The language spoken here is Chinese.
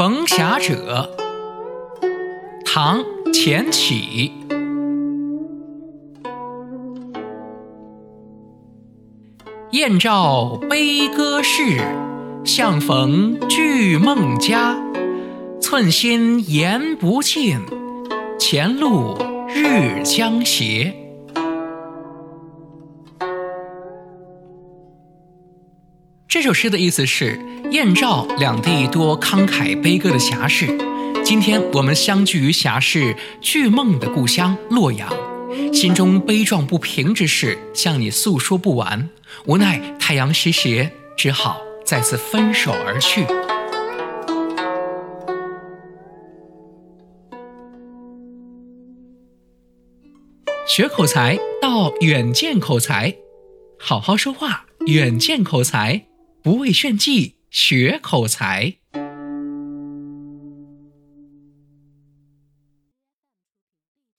逢侠者，唐·钱起。燕赵悲歌事，相逢俱梦家。寸心言不尽，前路日将斜。这首诗的意思是，燕赵两地多慷慨悲歌的侠士。今天我们相聚于侠士巨梦的故乡洛阳，心中悲壮不平之事向你诉说不完，无奈太阳失斜，只好再次分手而去。学口才到远见口才，好好说话，远见口才。不为炫技，学口才。